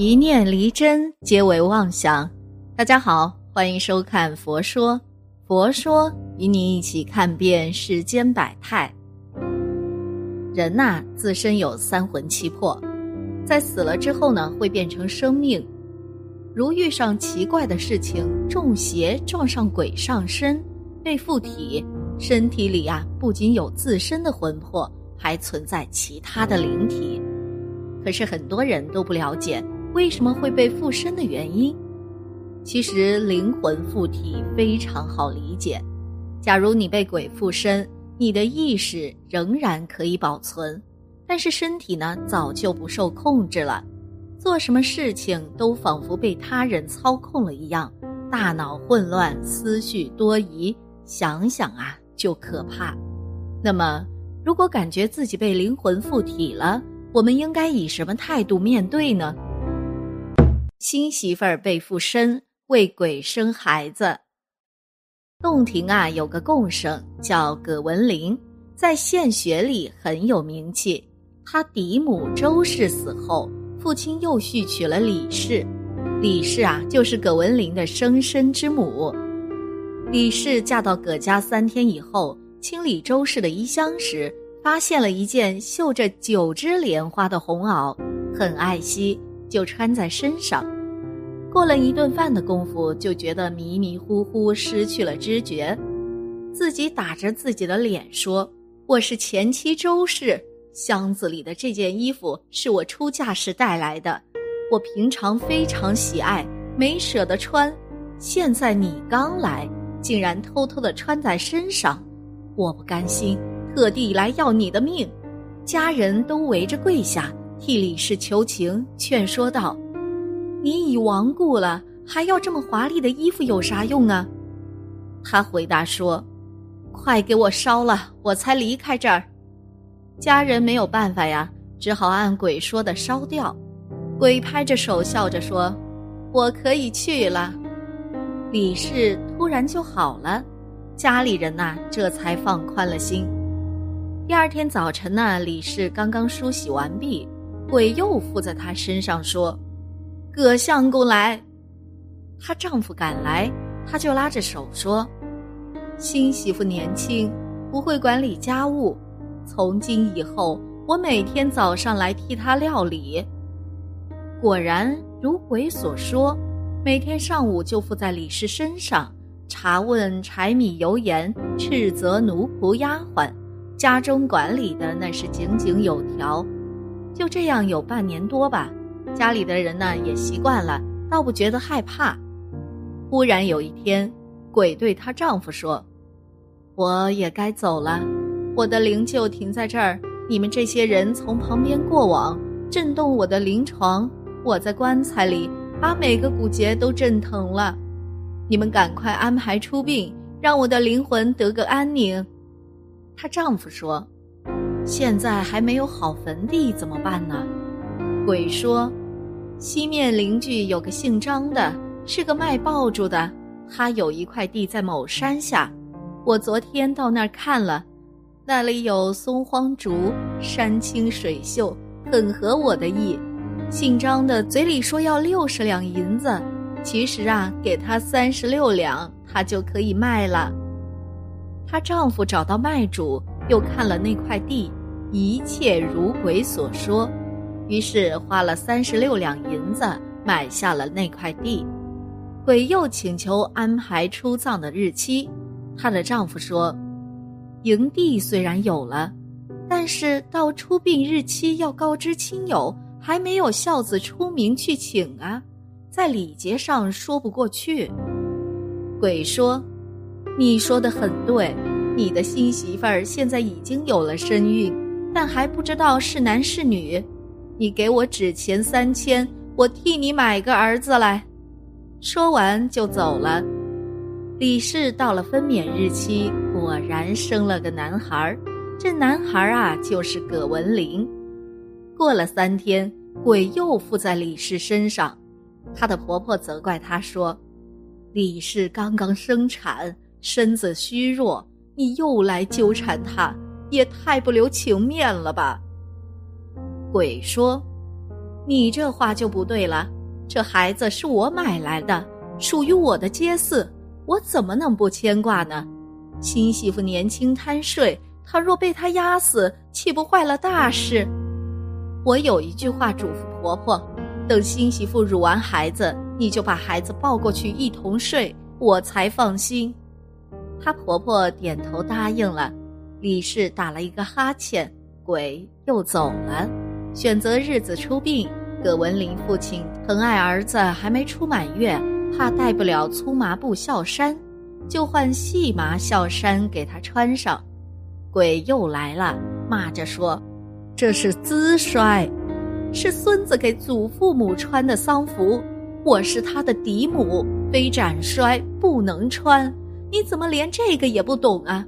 一念离真，皆为妄想。大家好，欢迎收看《佛说》，佛说与你一起看遍世间百态。人呐，自身有三魂七魄，在死了之后呢，会变成生命。如遇上奇怪的事情，中邪撞上鬼上身，被附体，身体里啊，不仅有自身的魂魄，还存在其他的灵体。可是很多人都不了解为什么会被附身的原因。其实灵魂附体非常好理解。假如你被鬼附身，你的意识仍然可以保存，但是身体呢早就不受控制了，做什么事情都仿佛被他人操控了一样，大脑混乱，思绪多疑，想想啊就可怕。那么，如果感觉自己被灵魂附体了，我们应该以什么态度面对呢？新媳妇儿被附身，为鬼生孩子。洞庭啊，有个贡生叫葛文林，在县学里很有名气。他嫡母周氏死后，父亲又续娶了李氏。李氏啊，就是葛文林的生身之母。李氏嫁到葛家三天以后，清理周氏的衣箱时。发现了一件绣着九枝莲花的红袄，很爱惜，就穿在身上。过了一顿饭的功夫，就觉得迷迷糊糊，失去了知觉。自己打着自己的脸说：“我是前妻周氏，箱子里的这件衣服是我出嫁时带来的，我平常非常喜爱，没舍得穿。现在你刚来，竟然偷偷的穿在身上，我不甘心。”特地来要你的命，家人都围着跪下替李氏求情，劝说道：“你已亡故了，还要这么华丽的衣服有啥用啊？”他回答说：“快给我烧了，我才离开这儿。”家人没有办法呀，只好按鬼说的烧掉。鬼拍着手笑着说：“我可以去了。”李氏突然就好了，家里人呐这才放宽了心。第二天早晨呢，李氏刚刚梳洗完毕，鬼又附在她身上说：“葛相公来。”她丈夫赶来，她就拉着手说：“新媳妇年轻，不会管理家务，从今以后，我每天早上来替她料理。”果然如鬼所说，每天上午就附在李氏身上，查问柴米油盐，斥责奴仆丫鬟。家中管理的那是井井有条，就这样有半年多吧。家里的人呢也习惯了，倒不觉得害怕。忽然有一天，鬼对她丈夫说：“我也该走了，我的灵柩停在这儿，你们这些人从旁边过往，震动我的灵床。我在棺材里，把每个骨节都震疼了。你们赶快安排出殡，让我的灵魂得个安宁。”她丈夫说：“现在还没有好坟地，怎么办呢？”鬼说：“西面邻居有个姓张的，是个卖爆竹的，他有一块地在某山下。我昨天到那儿看了，那里有松荒竹，山清水秀，很合我的意。姓张的嘴里说要六十两银子，其实啊，给他三十六两，他就可以卖了。”她丈夫找到卖主，又看了那块地，一切如鬼所说，于是花了三十六两银子买下了那块地。鬼又请求安排出葬的日期，她的丈夫说：“营地虽然有了，但是到出殡日期要告知亲友，还没有孝子出名去请啊，在礼节上说不过去。”鬼说。你说的很对，你的新媳妇儿现在已经有了身孕，但还不知道是男是女。你给我纸钱三千，我替你买个儿子来。说完就走了。李氏到了分娩日期，果然生了个男孩。这男孩啊，就是葛文林。过了三天，鬼又附在李氏身上，她的婆婆责怪她说：“李氏刚刚生产。”身子虚弱，你又来纠缠她，也太不留情面了吧？鬼说：“你这话就不对了。这孩子是我买来的，属于我的街嗣，我怎么能不牵挂呢？新媳妇年轻贪睡，她若被他压死，岂不坏了大事？我有一句话嘱咐婆婆：等新媳妇乳完孩子，你就把孩子抱过去一同睡，我才放心。她婆婆点头答应了。李氏打了一个哈欠，鬼又走了。选择日子出殡，葛文林父亲疼爱儿子还没出满月，怕带不了粗麻布孝衫。就换细麻孝衫给他穿上，鬼又来了，骂着说：“这是资衰，是孙子给祖父母穿的丧服。我是他的嫡母，非斩衰不能穿。你怎么连这个也不懂啊？”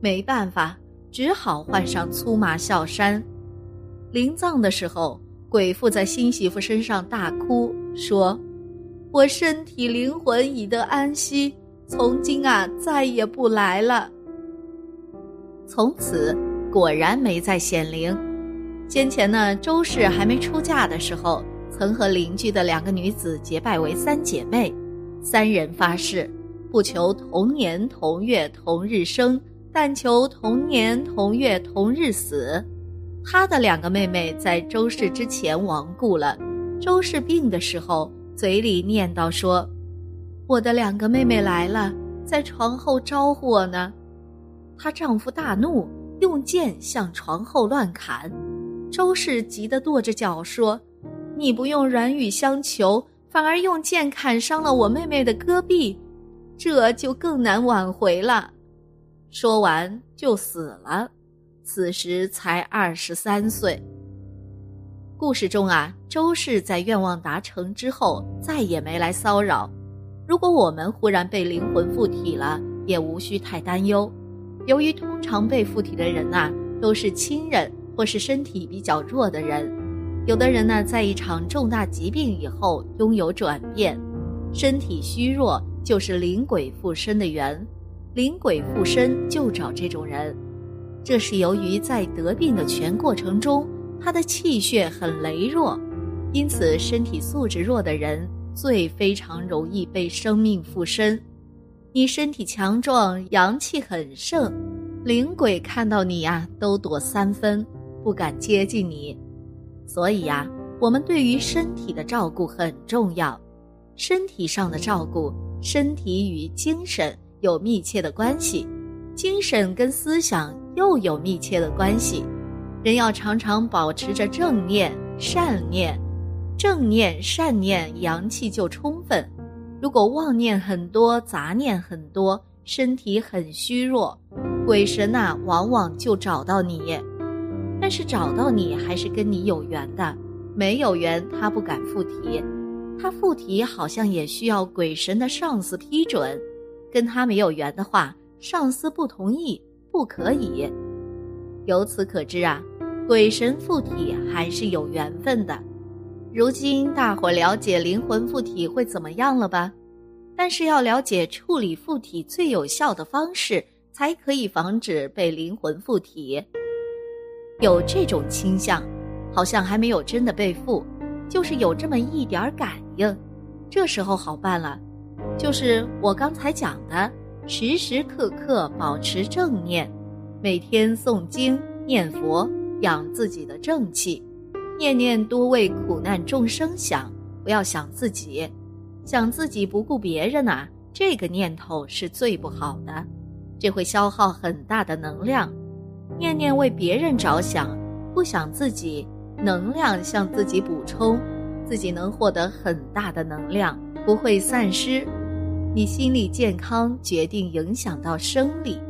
没办法，只好换上粗麻孝衫。临葬的时候，鬼父在新媳妇身上大哭，说：“我身体灵魂已得安息。”从今啊，再也不来了。从此果然没再显灵。先前呢，周氏还没出嫁的时候，曾和邻居的两个女子结拜为三姐妹，三人发誓，不求同年同月同日生，但求同年同月同日死。她的两个妹妹在周氏之前亡故了。周氏病的时候，嘴里念叨说。我的两个妹妹来了，在床后招呼我呢。她丈夫大怒，用剑向床后乱砍。周氏急得跺着脚说：“你不用软语相求，反而用剑砍伤了我妹妹的胳臂，这就更难挽回了。”说完就死了，此时才二十三岁。故事中啊，周氏在愿望达成之后，再也没来骚扰。如果我们忽然被灵魂附体了，也无需太担忧。由于通常被附体的人呐，都是亲人或是身体比较弱的人。有的人呢，在一场重大疾病以后拥有转变，身体虚弱就是灵鬼附身的缘。灵鬼附身就找这种人，这是由于在得病的全过程中，他的气血很羸弱，因此身体素质弱的人。最非常容易被生命附身，你身体强壮，阳气很盛，灵鬼看到你呀，都躲三分，不敢接近你。所以呀，我们对于身体的照顾很重要。身体上的照顾，身体与精神有密切的关系，精神跟思想又有密切的关系。人要常常保持着正念、善念。正念、善念，阳气就充分；如果妄念很多、杂念很多，身体很虚弱，鬼神呐，往往就找到你。但是找到你还是跟你有缘的，没有缘他不敢附体。他附体好像也需要鬼神的上司批准，跟他没有缘的话，上司不同意，不可以。由此可知啊，鬼神附体还是有缘分的。如今大伙了解灵魂附体会怎么样了吧？但是要了解处理附体最有效的方式，才可以防止被灵魂附体。有这种倾向，好像还没有真的被附，就是有这么一点感应。这时候好办了，就是我刚才讲的，时时刻刻保持正念，每天诵经念佛，养自己的正气。念念多为苦难众生想，不要想自己，想自己不顾别人呐，这个念头是最不好的，这会消耗很大的能量。念念为别人着想，不想自己，能量向自己补充，自己能获得很大的能量，不会散失。你心理健康决定影响到生理，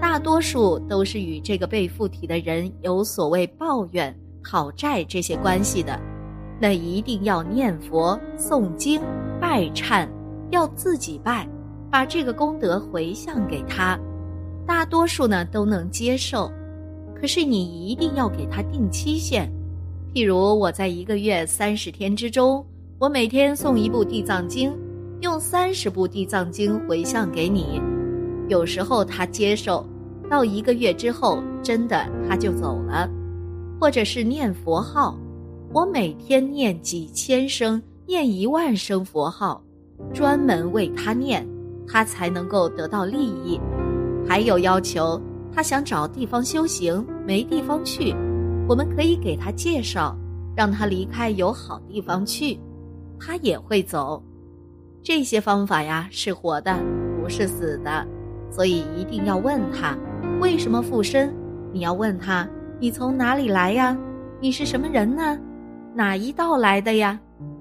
大多数都是与这个被附体的人有所谓抱怨。讨债这些关系的，那一定要念佛、诵经、拜忏，要自己拜，把这个功德回向给他。大多数呢都能接受，可是你一定要给他定期限。譬如我在一个月三十天之中，我每天诵一部地藏经，用三十部地藏经回向给你。有时候他接受，到一个月之后，真的他就走了。或者是念佛号，我每天念几千声、念一万声佛号，专门为他念，他才能够得到利益。还有要求，他想找地方修行，没地方去，我们可以给他介绍，让他离开有好地方去，他也会走。这些方法呀是活的，不是死的，所以一定要问他为什么附身。你要问他你从哪里来呀？你是什么人呢？哪一道来的呀？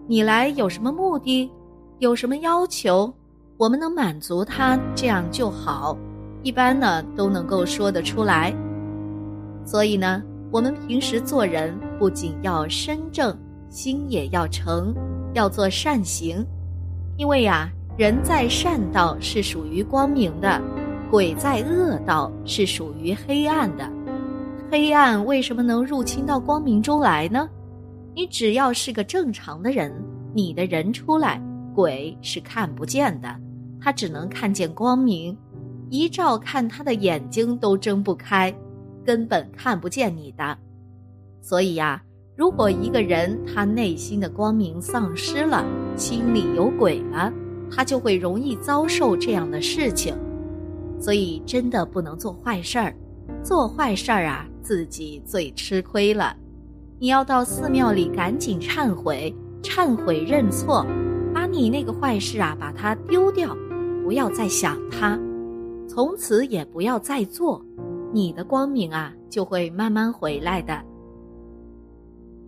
你来有什么目的？有什么要求？我们能满足他，这样就好。一般呢都能够说得出来。所以呢，我们平时做人不仅要身正，心也要诚，要做善行。因为呀，人在善道是属于光明的，鬼在恶道是属于黑暗的。黑暗为什么能入侵到光明中来呢？你只要是个正常的人，你的人出来，鬼是看不见的，他只能看见光明，一照看他的眼睛都睁不开，根本看不见你的。所以呀。如果一个人他内心的光明丧失了，心里有鬼了，他就会容易遭受这样的事情。所以真的不能做坏事儿，做坏事儿啊，自己最吃亏了。你要到寺庙里赶紧忏悔，忏悔认错，把你那个坏事啊，把它丢掉，不要再想它，从此也不要再做，你的光明啊就会慢慢回来的。